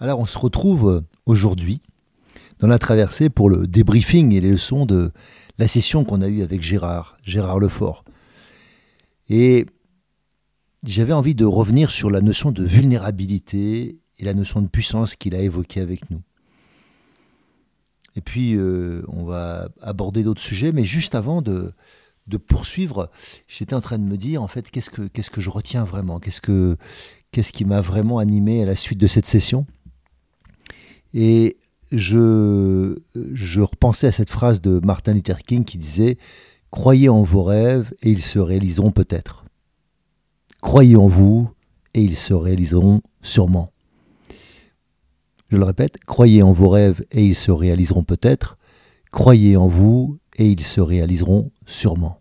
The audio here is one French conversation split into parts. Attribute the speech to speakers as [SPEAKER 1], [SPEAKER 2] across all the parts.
[SPEAKER 1] Alors on se retrouve aujourd'hui dans la traversée pour le débriefing et les leçons de la session qu'on a eue avec Gérard, Gérard Lefort. Et j'avais envie de revenir sur la notion de vulnérabilité et la notion de puissance qu'il a évoquée avec nous. Et puis, euh, on va aborder d'autres sujets, mais juste avant de, poursuivre, j'étais en train de me dire, en fait, qu'est-ce que, je retiens vraiment? Qu'est-ce, que, qu'est-ce qui m'a vraiment animé à la suite de cette session? Et je, repensais à cette phrase de Martin Luther King qui disait Croyez en vos rêves et ils se réaliseront peut-être. Croyez en vous et ils se réaliseront sûrement. Je le répète, croyez en vos rêves et ils se réaliseront peut-être. Croyez en vous et ils se réaliseront sûrement.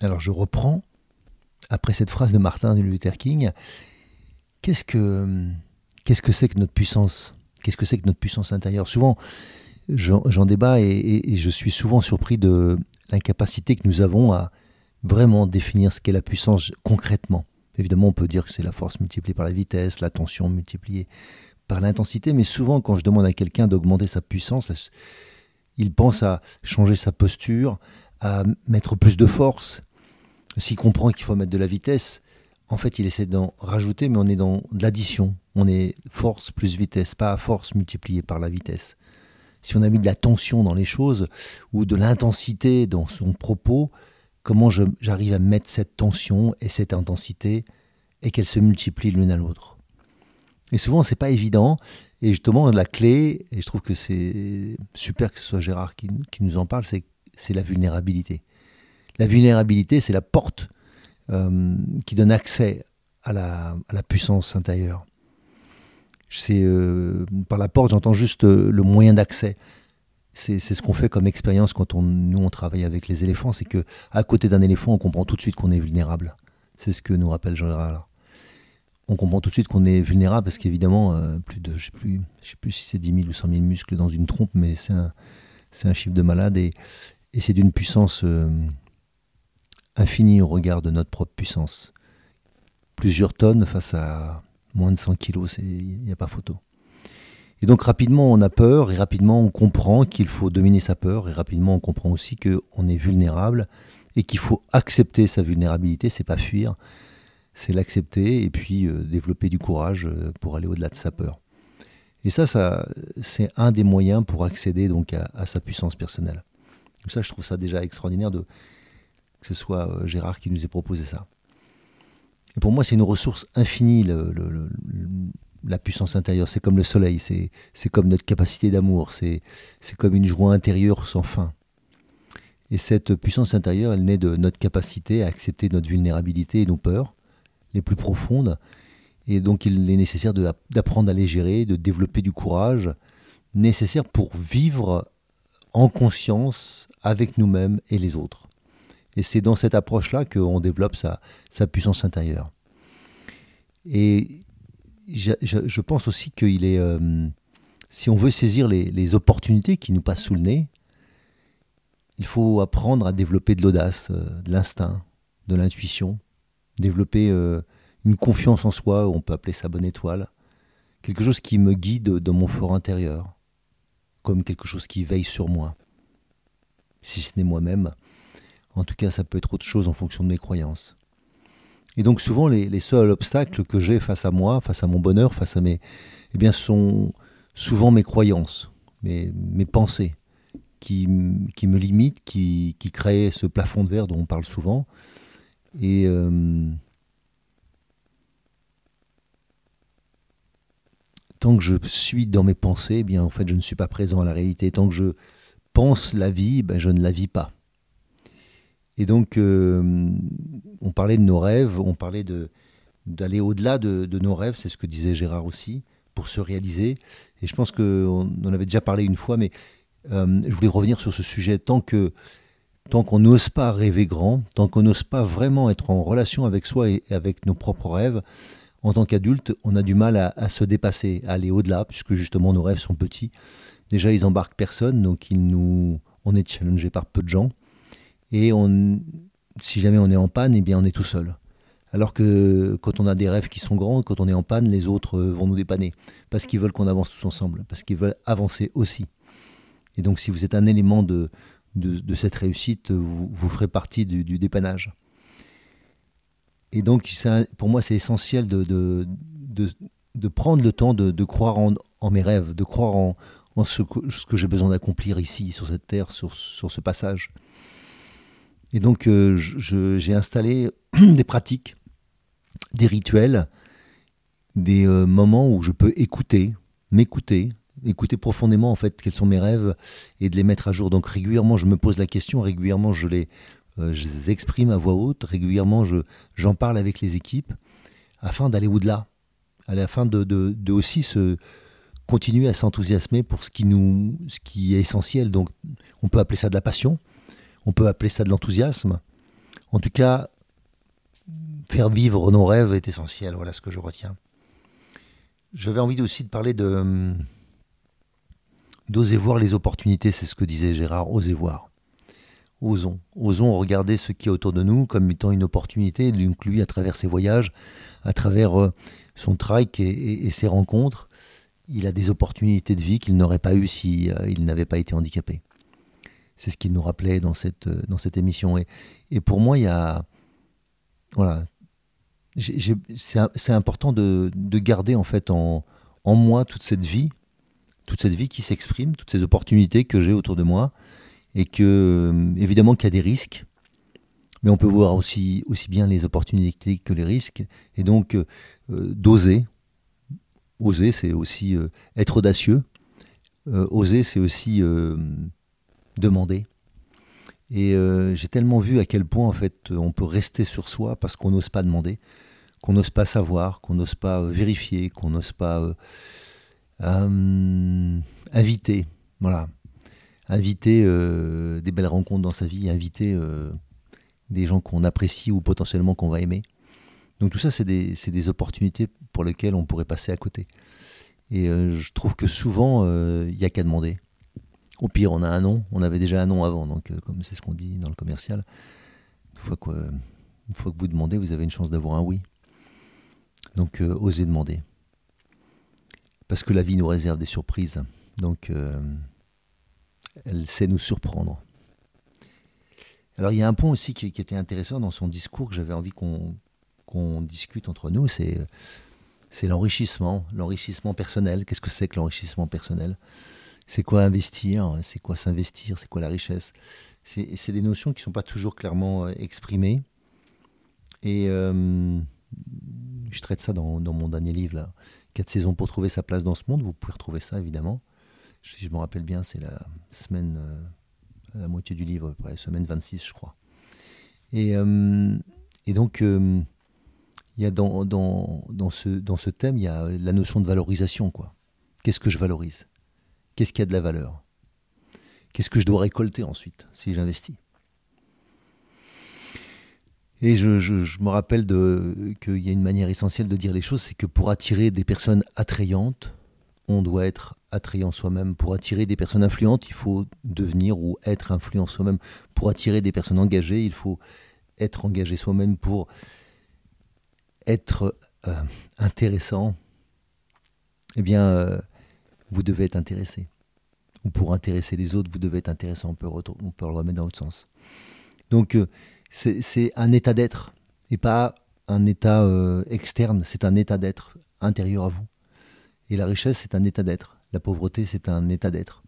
[SPEAKER 1] Alors je reprends, après cette phrase de Martin Luther King, qu'est-ce que Qu'est-ce que c'est que notre puissance? Qu'est-ce que c'est que notre puissance intérieure? Souvent, j'en débat et, je suis souvent surpris de l'incapacité que nous avons à vraiment définir ce qu'est la puissance concrètement. Évidemment, on peut dire que c'est la force multipliée par la vitesse, la tension multipliée par l'intensité, mais souvent quand je demande à quelqu'un d'augmenter sa puissance, il pense à changer sa posture, à mettre plus de force. S'il comprend qu'il faut mettre de la vitesse, en fait, il essaie d'en rajouter, mais on est dans de l'addition. On est force plus vitesse, pas force multipliée par la vitesse. Si on a mis de la tension dans les choses ou de l'intensité dans son propos, comment j'arrive à mettre cette tension et cette intensité et qu'elles se multiplient l'une à l'autre? Et souvent, c'est pas évident. Et justement, la clé, et je trouve que c'est super que ce soit Gérard qui, nous en parle, c'est la vulnérabilité. La vulnérabilité, c'est la porte euh, qui donne accès à la, puissance intérieure. C'est euh, par la porte, j'entends juste euh, le moyen d'accès. C'est ce qu'on fait comme expérience quand on, nous on travaille avec les éléphants, c'est que à côté d'un éléphant, on comprend tout de suite qu'on est vulnérable. C'est ce que nous rappelle Jean Gérard. On comprend tout de suite qu'on est vulnérable parce qu'évidemment, plus de, je sais sais plus si c'est 10 000 ou 100 000 muscles dans une trompe, mais c'est un, un, chiffre de malade et, c'est d'une puissance infini au regard de notre propre puissance. Plusieurs tonnes face à moins de 100 kilos, il n'y a pas photo. Et donc rapidement on a peur et rapidement on comprend qu'il faut dominer sa peur et rapidement on comprend aussi qu'on est vulnérable et qu'il faut accepter sa vulnérabilité, c'est pas fuir, c'est l'accepter et puis euh, développer du courage euh, pour aller au-delà de sa peur. Et ça, ça c'est un des moyens pour accéder donc à, sa puissance personnelle. Donc ça, je trouve ça déjà extraordinaire de, que ce soit euh, Gérard qui nous ait proposé ça. Pour moi, c'est une ressource infinie, la puissance intérieure. C'est comme le soleil, c'est comme notre capacité d'amour, c'est comme une joie intérieure sans fin. Et cette puissance intérieure, elle naît de notre capacité à accepter notre vulnérabilité et nos peurs les plus profondes. Et donc il est nécessaire d'apprendre à les gérer, de développer du courage nécessaire pour vivre en conscience avec nous-mêmes et les autres. Et c'est dans cette approche-là qu'on développe sa, puissance intérieure. Et je, pense aussi qu'il est, euh, si on veut saisir les, opportunités qui nous passent sous le nez, il faut apprendre à développer de l'audace, euh, de l'instinct, de l'intuition, développer euh, une confiance en soi, on peut appeler ça bonne étoile, quelque chose qui me guide dans mon fort intérieur, comme quelque chose qui veille sur moi, si ce n'est moi-même en tout cas, ça peut être autre chose en fonction de mes croyances. Et donc souvent les, seuls obstacles que j'ai face à moi, face à mon bonheur, face à mes, eh bien, sont souvent mes croyances, mes, pensées, qui, me limitent, qui, créent ce plafond de verre dont on parle souvent. Et euh, tant que je suis dans mes pensées, eh bien en fait je ne suis pas présent à la réalité. Tant que je pense la vie, ben, je ne la vis pas. Et donc, euh, on parlait de nos rêves, on parlait d'aller au-delà de, nos rêves, c'est ce que disait Gérard aussi, pour se réaliser. Et je pense qu'on en avait déjà parlé une fois, mais euh, je voulais revenir sur ce sujet. Tant que tant qu'on n'ose pas rêver grand, tant qu'on n'ose pas vraiment être en relation avec soi et avec nos propres rêves, en tant qu'adulte, on a du mal à, à se dépasser, à aller au-delà, puisque justement nos rêves sont petits. Déjà, ils embarquent personne, donc ils nous, on est challengé par peu de gens. Et si jamais on est en panne, eh bien on est tout seul. Alors que quand on a des rêves qui sont grands, quand on est en panne, les autres euh, vont nous dépanner. Parce qu'ils veulent qu'on avance tous ensemble, parce qu'ils veulent avancer aussi. Et donc si vous êtes un élément de, de, cette réussite, vous, vous, ferez partie du, dépannage. Et donc pour moi, c'est essentiel de, de, prendre le temps de, croire en, mes rêves, de croire en, ce que, que j'ai besoin d'accomplir ici, sur cette terre, sur, sur ce passage. Et donc, euh, j'ai installé des pratiques, des rituels, des euh, moments où je peux écouter, m'écouter, écouter profondément en fait quels sont mes rêves et de les mettre à jour. Donc régulièrement, je me pose la question, régulièrement, je les, euh, exprime à voix haute, régulièrement, j'en parle avec les équipes afin d'aller au-delà, afin de, de, aussi se continuer à s'enthousiasmer pour ce qui, nous, ce qui est essentiel. Donc, on peut appeler ça de la passion, on peut appeler ça de l'enthousiasme. En tout cas, faire vivre nos rêves est essentiel. Voilà ce que je retiens. J'avais envie aussi de parler de d'oser voir les opportunités. C'est ce que disait Gérard. Oser voir. Osons. Osons regarder ce qui est autour de nous comme étant une opportunité. Donc lui, à travers ses voyages, à travers euh, son trike et, ses rencontres, il a des opportunités de vie qu'il n'aurait pas eues s'il euh, n'avait pas été handicapé. C'est ce qu'il nous rappelait dans cette, euh, dans cette émission. Et, et pour moi, il y a. Voilà. C'est important de, de, garder en fait en, en moi toute cette vie, toute cette vie qui s'exprime, toutes ces opportunités que j'ai autour de moi, et que euh, évidemment qu'il y a des risques, mais on peut voir aussi, aussi bien les opportunités que les risques, et donc euh, d'oser. Oser, c'est aussi être audacieux. oser, c'est aussi demander. Et euh, j'ai tellement vu à quel point en fait on peut rester sur soi parce qu'on n'ose pas demander, qu'on n'ose pas savoir, qu'on n'ose pas vérifier, qu'on n'ose pas euh, euh, inviter, voilà, inviter des belles rencontres dans sa vie, inviter des gens qu'on apprécie ou potentiellement qu'on va aimer. Donc tout ça, c'est des, des, opportunités pour lesquelles on pourrait passer à côté. Et je trouve que souvent, il n'y a qu'à demander. Au pire, on a un nom. On avait déjà un nom avant, donc euh, comme c'est ce qu'on dit dans le commercial. Une fois, que, vous demandez, vous avez une chance d'avoir un oui. Donc euh, osez demander. Parce que la vie nous réserve des surprises. Donc euh, elle sait nous surprendre. Alors il y a un point aussi qui, était intéressant dans son discours que j'avais envie qu'on discute entre nous, c'est l'enrichissement, l'enrichissement personnel. Qu'est-ce que c'est que l'enrichissement personnel? C'est quoi investir, c'est quoi s'investir, c'est quoi la richesse? C'est des notions qui ne sont pas toujours clairement euh, exprimées. Et je traite ça dans, mon dernier livre. Quatre saisons pour trouver sa place dans ce monde. Vous pouvez retrouver ça, évidemment. Si je me rappelle bien, c'est la semaine, euh, la moitié du livre, la semaine 26, je crois. Et, donc, il y a dans, ce, dans ce thème, il y a la notion de valorisation. Qu'est-ce que je valorise? Qu'est-ce qui a de la valeur? Qu'est-ce que je dois récolter ensuite si j'investis? Et je, me rappelle qu'il y a une manière essentielle de dire les choses, c'est que pour attirer des personnes attrayantes, on doit être attrayant soi-même. Pour attirer des personnes influentes, il faut devenir ou être influent soi-même. Pour attirer des personnes engagées, il faut être engagé soi-même. Pour être euh, intéressant, eh bien, euh, vous devez être intéressé. Ou pour intéresser les autres, vous devez être intéressant. On peut, le remettre dans l'autre sens. Donc, euh, c'est un état d'être et pas un état euh, externe, c'est un état d'être intérieur à vous. Et la richesse, c'est un état d'être. La pauvreté, c'est un état d'être.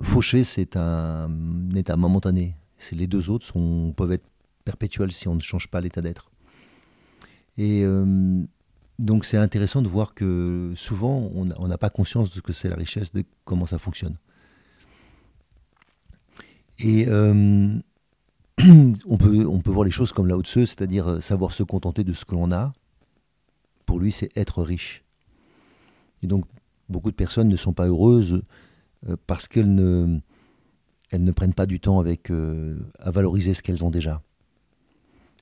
[SPEAKER 1] Fauché, c'est un état momentané. Les deux autres sont, peuvent être perpétuels si on ne change pas l'état d'être. Et euh, donc c'est intéressant de voir que souvent on n'a pas conscience de ce que c'est la richesse, de comment ça fonctionne. Et euh, on, peut, on peut voir les choses comme la haute c'est-à-dire euh, savoir se contenter de ce que l'on a. Pour lui, c'est être riche. Et donc beaucoup de personnes ne sont pas heureuses parce qu'elles ne, elles ne prennent pas du temps avec, à valoriser ce qu'elles ont déjà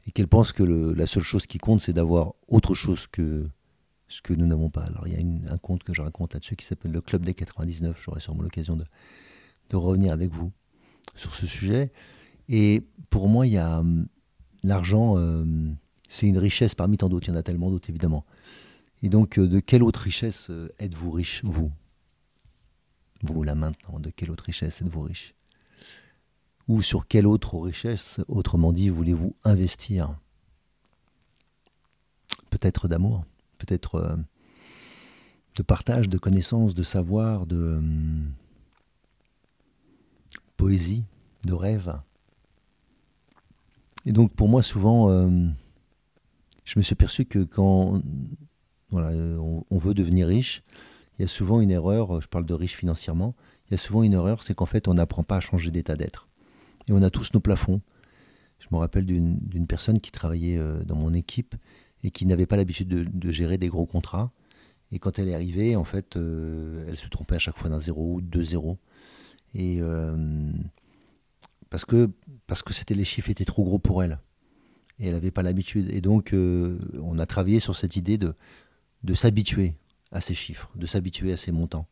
[SPEAKER 1] et qu'elle pense que la seule chose qui compte, c'est d'avoir autre chose que ce que nous n'avons pas. Alors il y a un conte que je raconte là-dessus qui s'appelle le Club des 99. J'aurai sûrement l'occasion de, revenir avec vous sur ce sujet. Et pour moi, il y a hum, l'argent, euh, c'est une richesse parmi tant d'autres. Il y en a tellement d'autres, évidemment. Et donc, euh, de quelle autre richesse euh, êtes-vous riche, vous? Vous, là maintenant, de quelle autre richesse êtes-vous riche? Ou sur quelle autre richesse, autrement dit, voulez-vous investir? Peut-être d'amour, peut-être euh, de partage, de connaissances, de savoir, de hum, poésie, de rêve. Et donc pour moi, souvent, euh, je me suis aperçu que quand on, on, veut devenir riche, il y a souvent une erreur, je parle de riche financièrement, il y a souvent une erreur, c'est qu'en fait on n'apprend pas à changer d'état d'être. Et on a tous nos plafonds. Je me rappelle d'une personne qui travaillait euh, dans mon équipe et qui n'avait pas l'habitude de, gérer des gros contrats. Et quand elle est arrivée, en fait, euh, elle se trompait à chaque fois d'un zéro ou deux zéros. Euh, parce que les chiffres étaient trop gros pour elle. Et elle n'avait pas l'habitude. Et donc, on a travaillé sur cette idée de, de s'habituer à ces chiffres, de s'habituer à ces montants.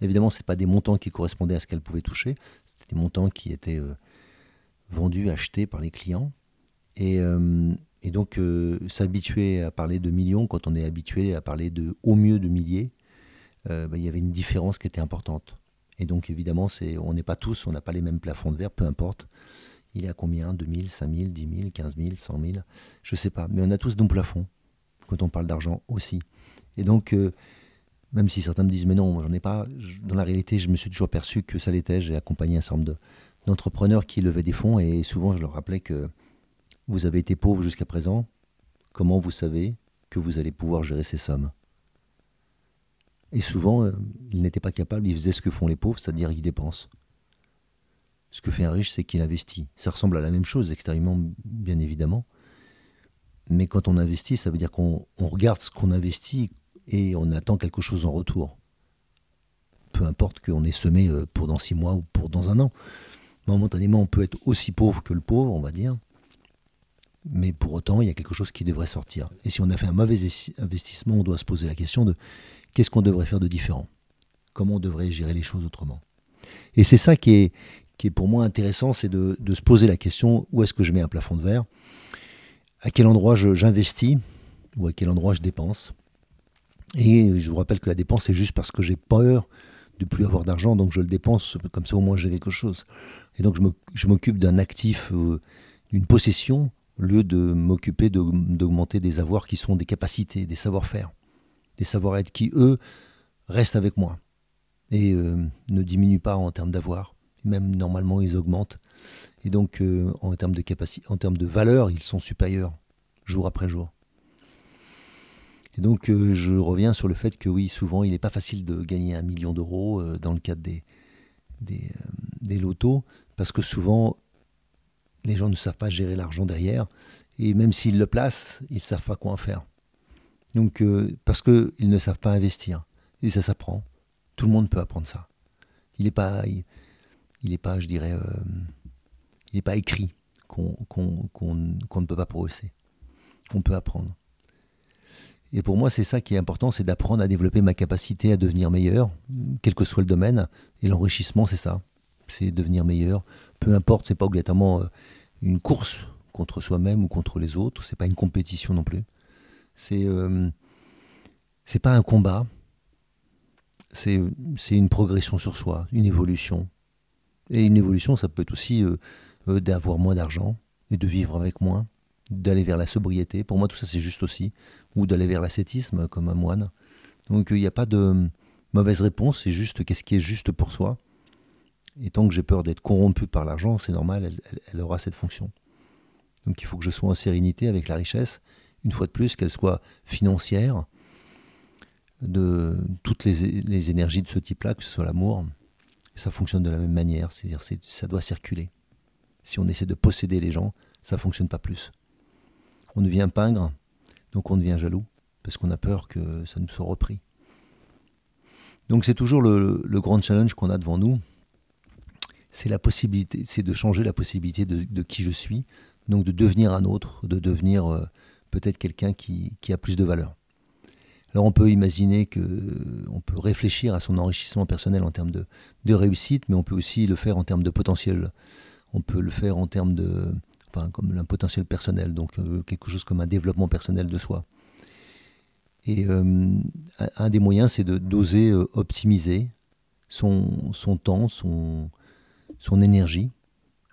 [SPEAKER 1] Évidemment, ce pas des montants qui correspondaient à ce qu'elle pouvait toucher, c'était des montants qui étaient vendus, achetés par les clients. Et, euh, donc euh, s'habituer à parler de millions quand on est habitué à parler de au mieux de milliers, euh, bah, il y avait une différence qui était importante. Et donc évidemment, c'est, on n'est pas tous, on n'a pas les mêmes plafonds de verre, peu importe. Il est à combien? 2000, 5000, 10 000, 15 000, 100 000 Je ne sais pas. Mais on a tous nos plafonds quand on parle d'argent aussi. Et donc, même si certains me disent, mais non, j'en ai pas, dans la réalité, je me suis toujours perçu que ça l'était. J'ai accompagné un certain nombre de, d'entrepreneurs qui levaient des fonds et souvent je leur rappelais que vous avez été pauvre jusqu'à présent, comment vous savez que vous allez pouvoir gérer ces sommes? Et souvent, euh, ils n'étaient pas capables, ils faisaient ce que font les pauvres, c'est-à-dire ils dépensent. Ce que fait un riche, c'est qu'il investit. Ça ressemble à la même chose extérieurement, bien évidemment. Mais quand on investit, ça veut dire qu'on regarde ce qu'on investit et on attend quelque chose en retour. Peu importe qu'on ait semé euh, pour dans six mois ou pour dans un an momentanément, on peut être aussi pauvre que le pauvre, on va dire. Mais pour autant, il y a quelque chose qui devrait sortir. Et si on a fait un mauvais investissement, on doit se poser la question de qu'est-ce qu'on devrait faire de différent? Comment on devrait gérer les choses autrement? Et c'est ça qui est, qui est pour moi intéressant, c'est de, se poser la question où est-ce que je mets un plafond de verre? À quel endroit j'investis? Ou à quel endroit je dépense? Et je vous rappelle que la dépense, c'est juste parce que j'ai peur de plus avoir d'argent, donc je le dépense, comme ça au moins j'ai quelque chose. Et donc je m'occupe d'un actif, euh, d'une possession, au lieu de m'occuper d'augmenter des avoirs qui sont des capacités, des savoir-faire, des savoir-être qui, eux, restent avec moi et euh, ne diminuent pas en termes d'avoir. Même normalement, ils augmentent. Et donc, euh, en termes de en termes de valeur, ils sont supérieurs jour après jour. Et donc, je reviens sur le fait que oui, souvent, il n'est pas facile de gagner un million d'euros dans le cadre des, des, des lotos parce que souvent, les gens ne savent pas gérer l'argent derrière, et même s'ils le placent, ils ne savent pas quoi en faire. Donc, euh, parce qu'ils ne savent pas investir. Et ça s'apprend. Tout le monde peut apprendre ça. Il n'est pas, il, est pas, je dirais, euh, il n'est pas écrit qu'on ne peut pas progresser, qu'on peut apprendre. Et pour moi, c'est ça qui est important, c'est d'apprendre à développer ma capacité à devenir meilleur, quel que soit le domaine. Et l'enrichissement, c'est ça c'est devenir meilleur. Peu importe, c'est pas obligatoirement euh, une course contre soi-même ou contre les autres. C'est pas une compétition non plus. C'est euh, c'est pas un combat. C'est une progression sur soi, une évolution. Et une évolution, ça peut être aussi euh, d'avoir moins d'argent et de vivre avec moins, d'aller vers la sobriété. Pour moi, tout ça, c'est juste aussi. Ou d'aller vers l'ascétisme, comme un moine. Donc, il n'y a pas de mauvaise réponse, c'est juste qu'est-ce qui est juste pour soi. Et tant que j'ai peur d'être corrompu par l'argent, c'est normal, elle, aura cette fonction. Donc, il faut que je sois en sérénité avec la richesse, une fois de plus, qu'elle soit financière, de toutes les, les énergies de ce type-là, que ce soit l'amour, ça fonctionne de la même manière, c'est-à-dire ça doit circuler. Si on essaie de posséder les gens, ça fonctionne pas plus. On devient pingre, donc on devient jaloux, parce qu'on a peur que ça nous soit repris. Donc c'est toujours le, grand challenge qu'on a devant nous, c'est la possibilité, c'est de changer la possibilité de, qui je suis, donc de devenir un autre, de devenir euh, peut-être quelqu'un qui, qui a plus de valeur. Alors on peut imaginer que on peut réfléchir à son enrichissement personnel en termes de, réussite, mais on peut aussi le faire en termes de potentiel. On peut le faire en termes de, enfin, comme un potentiel personnel, donc euh, quelque chose comme un développement personnel de soi. Et euh, un des moyens, c'est de d'oser euh, optimiser son, son temps, son, son énergie,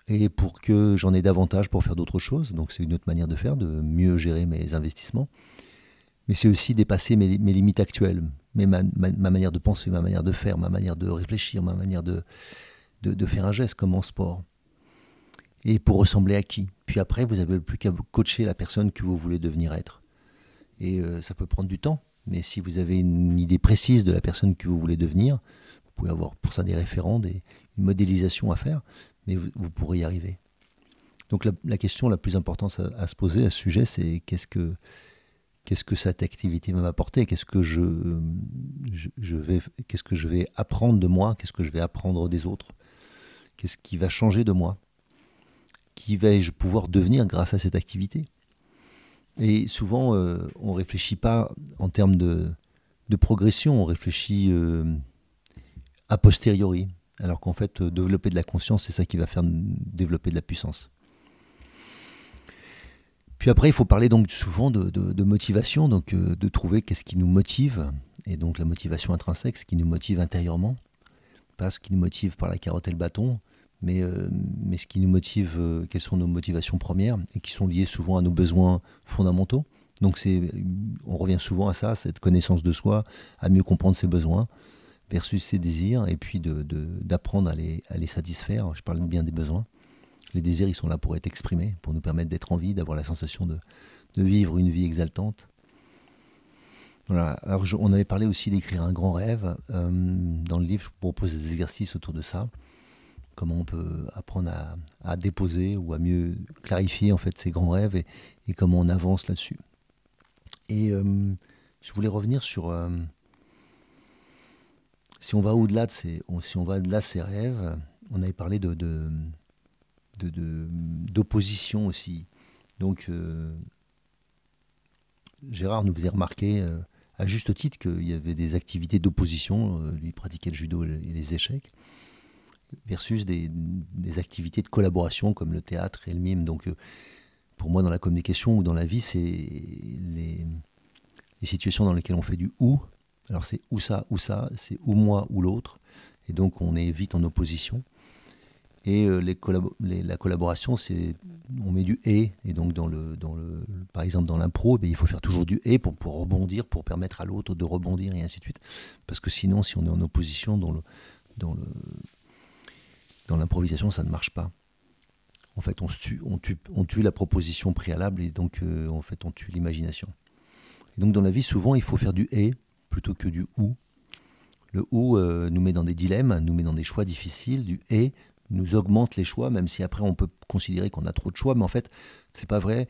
[SPEAKER 1] et pour que j'en ai davantage pour faire d'autres choses. Donc c'est une autre manière de faire, de mieux gérer mes investissements mais c'est aussi dépasser mes, limites actuelles, mais ma, manière de penser, ma manière de faire, ma manière de réfléchir, ma manière de, de, faire un geste comme en sport. Et pour ressembler à qui? Puis après, vous n'avez plus qu'à coacher la personne que vous voulez devenir être. Et euh, ça peut prendre du temps, mais si vous avez une idée précise de la personne que vous voulez devenir, vous pouvez avoir pour ça des référents, des, une modélisation à faire, mais vous, pourrez y arriver. Donc la, question la plus importante à, se poser à ce sujet, c'est qu'est-ce que cette activité va m'apporter? Qu'est-ce que je, vais, qu'est-ce que je vais apprendre de moi? Qu'est-ce que je vais apprendre des autres? Qu'est-ce qui va changer de moi? Qui vais-je pouvoir devenir grâce à cette activité? Et souvent, euh, on ne réfléchit pas en termes de, de progression, on réfléchit euh, a posteriori. Alors qu'en fait, développer de la conscience, c'est ça qui va faire développer de la puissance. Puis après, il faut parler donc souvent de, motivation, donc euh, de trouver qu'est-ce qui nous motive, et donc la motivation intrinsèque, ce qui nous motive intérieurement, pas ce qui nous motive par la carotte et le bâton, mais, euh, mais ce qui nous motive, euh, quelles sont nos motivations premières, et qui sont liées souvent à nos besoins fondamentaux. Donc on revient souvent à ça, cette connaissance de soi, à mieux comprendre ses besoins versus ses désirs, et puis d'apprendre à, les, à les satisfaire. Je parle bien des besoins. Les désirs, ils sont là pour être exprimés, pour nous permettre d'être en vie, d'avoir la sensation de, vivre une vie exaltante. Voilà. Alors, on avait parlé aussi d'écrire un grand rêve. Euh, dans le livre, je vous propose des exercices autour de ça. Comment on peut apprendre à, déposer ou à mieux clarifier en fait ces grands rêves et, comment on avance là-dessus. Et euh, je voulais revenir sur euh, si on va au-delà de ces, rêves. On avait parlé de d'opposition aussi. Donc euh, Gérard nous faisait remarquer à juste titre qu'il y avait des activités d'opposition, lui pratiquait le judo et les échecs, versus des, activités de collaboration comme le théâtre et le mime. Donc pour moi dans la communication ou dans la vie, c'est les, situations dans lesquelles on fait du ou. Alors c'est ou ça ou ça, c'est ou moi ou l'autre. Et donc on est vite en opposition. Et euh, la collaboration, c'est on met du et, et donc dans le, dans le, par exemple dans l'impro, eh il faut faire toujours du et pour, pour rebondir, pour permettre à l'autre de rebondir et ainsi de suite. Parce que sinon, si on est en opposition dans le, dans le, dans l'improvisation, ça ne marche pas. En fait, on, tue, la proposition préalable et donc euh, en fait, on tue l'imagination. Et donc dans la vie, souvent, il faut faire du et plutôt que du ou. Le ou euh, nous met dans des dilemmes, nous met dans des choix difficiles. Du et nous augmente les choix, même si après on peut considérer qu'on a trop de choix, mais en fait, c'est pas vrai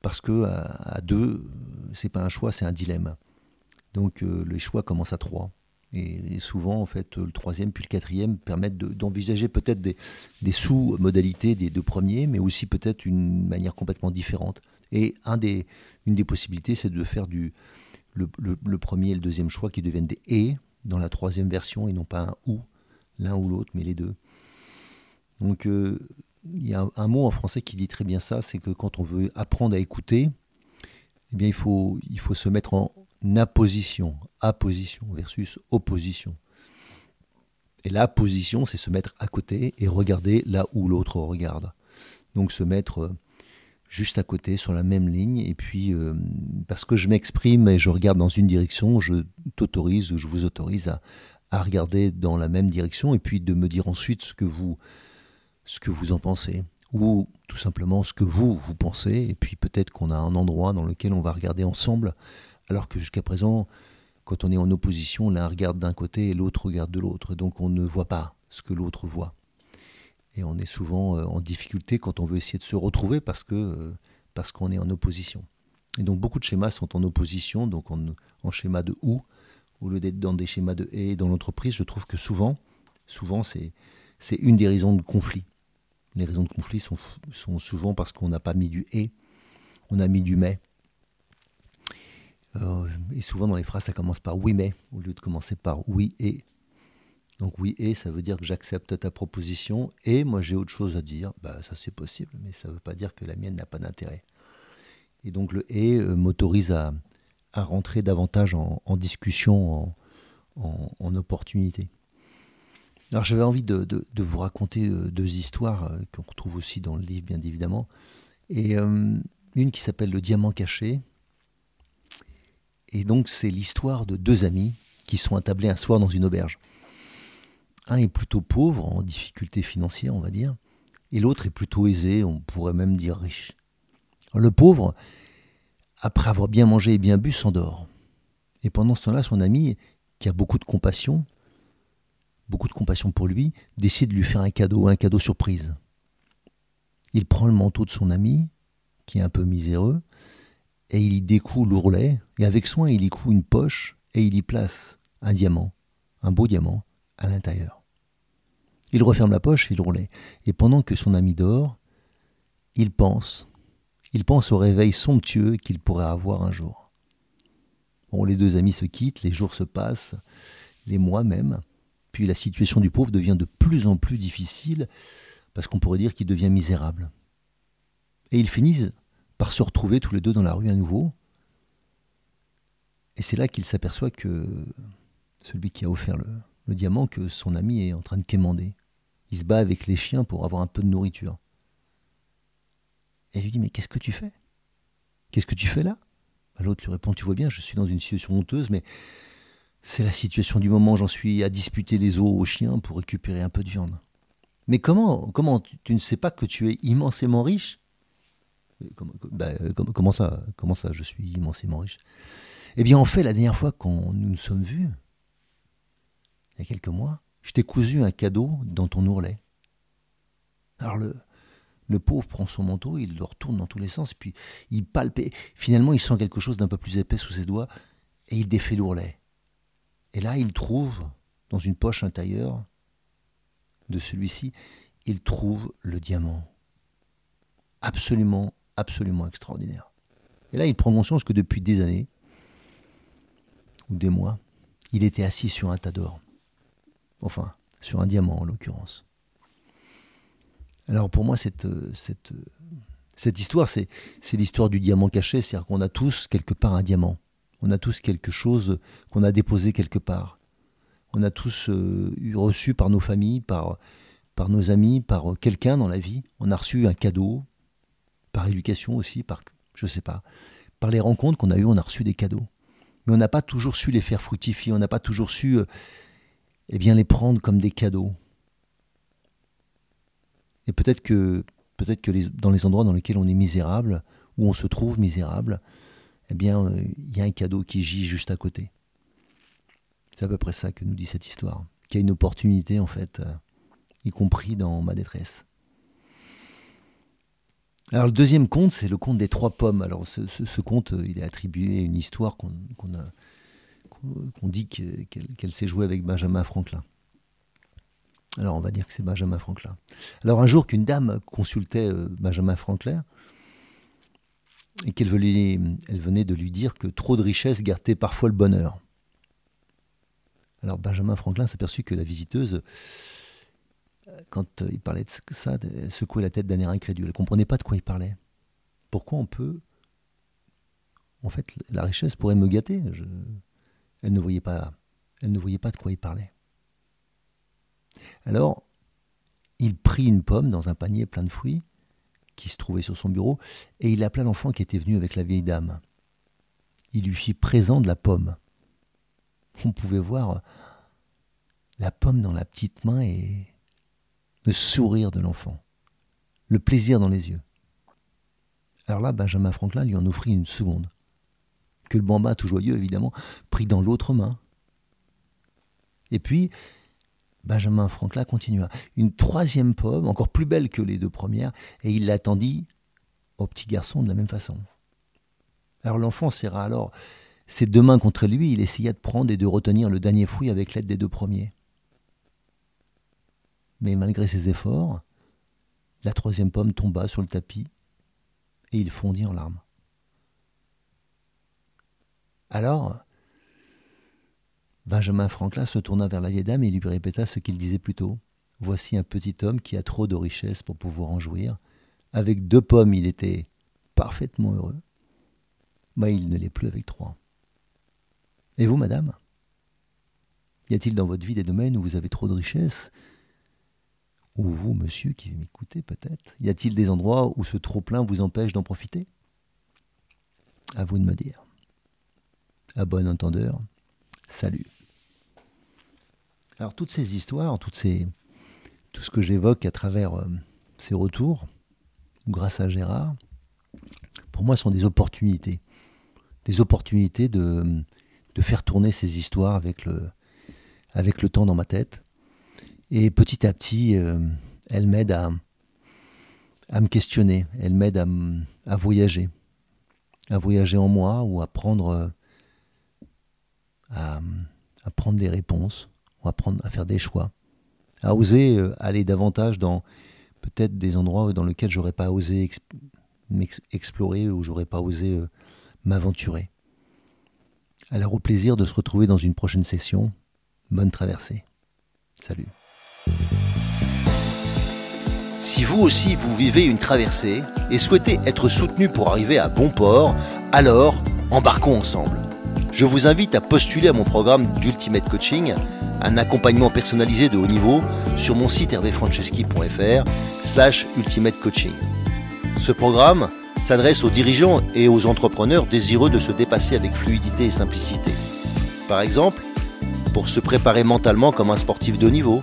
[SPEAKER 1] parce que à, deux, c'est pas un choix, c'est un dilemme. Donc euh, les choix commencent à trois. Et, souvent, en fait, le troisième puis le quatrième permettent d'envisager peut-être des, sous-modalités des deux premiers, mais aussi peut-être une manière complètement différente. Et un une des possibilités, c'est de faire du, le, premier et le deuxième choix qui deviennent des et dans la troisième version et non pas un ou, l'un ou l'autre, mais les deux. Donc euh, il y a un, mot en français qui dit très bien ça, c'est que quand on veut apprendre à écouter, eh bien il faut, il faut se mettre en apposition, apposition versus opposition. Et la position, c'est se mettre à côté et regarder là où l'autre regarde. Donc se mettre, juste à côté, sur la même ligne. Et puis, euh, parce que je m'exprime et je regarde dans une direction, je t'autorise ou je vous autorise à, regarder dans la même direction et puis de me dire ensuite ce que vous, ce que vous en pensez. Ou tout simplement ce que vous, vous pensez. Et puis peut-être qu'on a un endroit dans lequel on va regarder ensemble. Alors que jusqu'à présent, quand on est en opposition, l'un regarde d'un côté et l'autre regarde de l'autre. Donc on ne voit pas ce que l'autre voit. Et on est souvent euh, en difficulté quand on veut essayer de se retrouver parce que euh, parce qu'on est en opposition. Et donc beaucoup de schémas sont en opposition, donc en, schéma de ou, au lieu d'être dans des schémas de et dans l'entreprise, je trouve que souvent, souvent c'est, c'est une des raisons de conflit. Les raisons de conflit sont, sont souvent parce qu'on n'a pas mis du et, on a mis du mais. Euh, et souvent dans les phrases, ça commence par oui mais, au lieu de commencer par oui et. Donc oui et, ça veut dire que j'accepte ta proposition et moi j'ai autre chose à dire. Bah, ça c'est possible, mais ça ne veut pas dire que la mienne n'a pas d'intérêt. Et donc le et euh, m'autorise à, rentrer davantage en, discussion, en, opportunité. Alors j'avais envie de, vous raconter euh, deux histoires qu'on retrouve aussi dans le livre bien évidemment. Et une qui s'appelle Le diamant caché. Et donc c'est l'histoire de deux amis qui sont attablés un soir dans une auberge. Un est plutôt pauvre, en difficulté financière, on va dire, et l'autre est plutôt aisé, on pourrait même dire riche. le pauvre, après avoir bien mangé et bien bu, s'endort. Et pendant ce temps-là, son ami, qui a beaucoup de compassion, beaucoup de compassion pour lui, décide de lui faire un cadeau, un cadeau surprise. Il prend le manteau de son ami, qui est un peu miséreux, et il y découle l'ourlet, et avec soin, il y coud une poche, et il y place un diamant, un beau diamant, à l'intérieur. Il referme la poche, il roulait. Et pendant que son ami dort, il pense. Il pense au réveil somptueux qu'il pourrait avoir un jour. Bon, les deux amis se quittent, les jours se passent, les mois même. Puis la situation du pauvre devient de plus en plus difficile, parce qu'on pourrait dire qu'il devient misérable. Et ils finissent par se retrouver tous les deux dans la rue à nouveau. Et c'est là qu'il s'aperçoit que celui qui a offert le, diamant que son ami est en train de quémander. Il se bat avec les chiens pour avoir un peu de nourriture. Et elle lui dit Mais qu'est-ce que tu fais? Qu'est-ce que tu fais là? Bah, L'autre lui répond Tu vois bien, je suis dans une situation honteuse, mais c'est la situation du moment. J'en suis à disputer les os aux chiens pour récupérer un peu de viande. Mais comment, comment tu, ne sais pas que tu es immensément riche? Comment, bah, comment, ça, comment ça, je suis immensément riche? Eh bien, en fait, la dernière fois qu'on nous nous sommes vus, il y a quelques mois, je t'ai cousu un cadeau dans ton ourlet. Alors le, le pauvre prend son manteau, il le retourne dans tous les sens, puis il palpe. finalement, il sent quelque chose d'un peu plus épais sous ses doigts, et il défait l'ourlet. Et là, il trouve, dans une poche intérieure de celui-ci, il trouve le diamant. Absolument, absolument extraordinaire. Et là, il prend conscience que depuis des années, ou des mois, il était assis sur un tas d'or. Enfin, sur un diamant en l'occurrence. Alors pour moi, cette, histoire, c'est, l'histoire du diamant caché, c'est-à-dire qu'on a tous quelque part un diamant. On a tous quelque chose qu'on a déposé quelque part. On a tous euh, reçu par nos familles, par, par nos amis, par quelqu'un dans la vie. On a reçu un cadeau, par éducation aussi, par, je sais pas, par les rencontres qu'on a eues, on a reçu des cadeaux. Mais on n'a pas toujours su les faire fructifier, on n'a pas toujours su euh, eh bien les prendre comme des cadeaux. Et peut-être que, peut-être que dans les endroits dans lesquels on est misérable, où on se trouve misérable, eh bien, euh, il y a un cadeau qui gît juste à côté. C'est à peu près ça que nous dit cette histoire. Qu'il y a une opportunité, en fait, euh, y compris dans ma détresse. Alors, le deuxième conte, c'est le conte des trois pommes. Alors, ce, conte, euh, il est attribué à une histoire qu'on dit qu'elle s'est jouée avec Benjamin Franklin. Alors on va dire que c'est Benjamin Franklin. Alors un jour qu'une dame consultait euh, Benjamin Franklin et qu'elle venait, de lui dire que trop de richesses gâtaient parfois le bonheur. Alors Benjamin Franklin s'aperçut que la visiteuse, quand il parlait de ça, elle secouait la tête d'un air incrédule. Elle ne comprenait pas de quoi il parlait. Pourquoi on peut... En fait, la richesse pourrait me gâter? Elle ne voyait pas, elle ne voyait pas de quoi il parlait. Alors, il prit une pomme dans un panier plein de fruits, qui se trouvait sur son bureau, et il appela l'enfant qui était venu avec la vieille dame. Il lui fit présent de la pomme. On pouvait voir la pomme dans la petite main et le sourire de l'enfant, le plaisir dans les yeux. Alors là, Benjamin Franklin lui en offrit une seconde, que le bamba, tout joyeux évidemment, prit dans l'autre main. Et puis, Benjamin Franklin continua. Une troisième pomme, encore plus belle que les deux premières, et il l'attendit au petit garçon de la même façon. Alors l'enfant serra alors ses deux mains contre lui, il essaya de prendre et de retenir le dernier fruit avec l'aide des deux premiers. Mais malgré ses efforts, la troisième pomme tomba sur le tapis et il fondit en larmes. Alors, Benjamin Franklin se tourna vers la vieille dame et lui répéta ce qu'il disait plus tôt. Voici un petit homme qui a trop de richesses pour pouvoir en jouir. Avec deux pommes, il était parfaitement heureux. Mais il ne l'est plus avec trois. Et vous, madame Y a-t-il dans votre vie des domaines où vous avez trop de richesses ou vous, monsieur, qui m'écoutez peut-être, y a-t-il des endroits où ce trop-plein vous empêche d'en profiter? À vous de me dire. À bon entendeur, salut. Alors toutes ces histoires, tout ce que j'évoque à travers euh, ces retours, grâce à Gérard, pour moi sont des opportunités. Des opportunités de, faire tourner ces histoires avec le temps dans ma tête et petit à petit, euh, elle m'aide à, me questionner, elle m'aide à, voyager, à voyager en moi ou à prendre, euh, à, prendre des réponses, ou à, prendre, à faire des choix, à oser euh, aller davantage dans peut-être des endroits dans lesquels j'aurais pas osé explorer ou j'aurais pas osé m'aventurer. Alors au plaisir de se retrouver dans une prochaine session. Bonne traversée. Salut.
[SPEAKER 2] Si vous aussi vous vivez une traversée et souhaitez être soutenu pour arriver à bon port, alors embarquons ensemble. Je vous invite à postuler à mon programme d'Ultimate Coaching, un accompagnement personnalisé de haut niveau sur mon site hervéfranceschi.fr slash ultimate coaching. Ce programme s'adresse aux dirigeants et aux entrepreneurs désireux de se dépasser avec fluidité et simplicité. Par exemple, pour se préparer mentalement comme un sportif de haut niveau,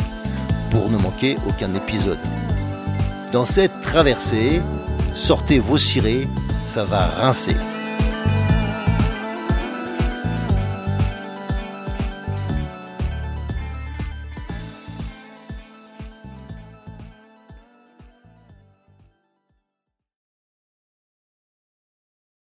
[SPEAKER 2] pour ne manquer aucun épisode. Dans cette traversée, sortez vos cirés, ça va rincer.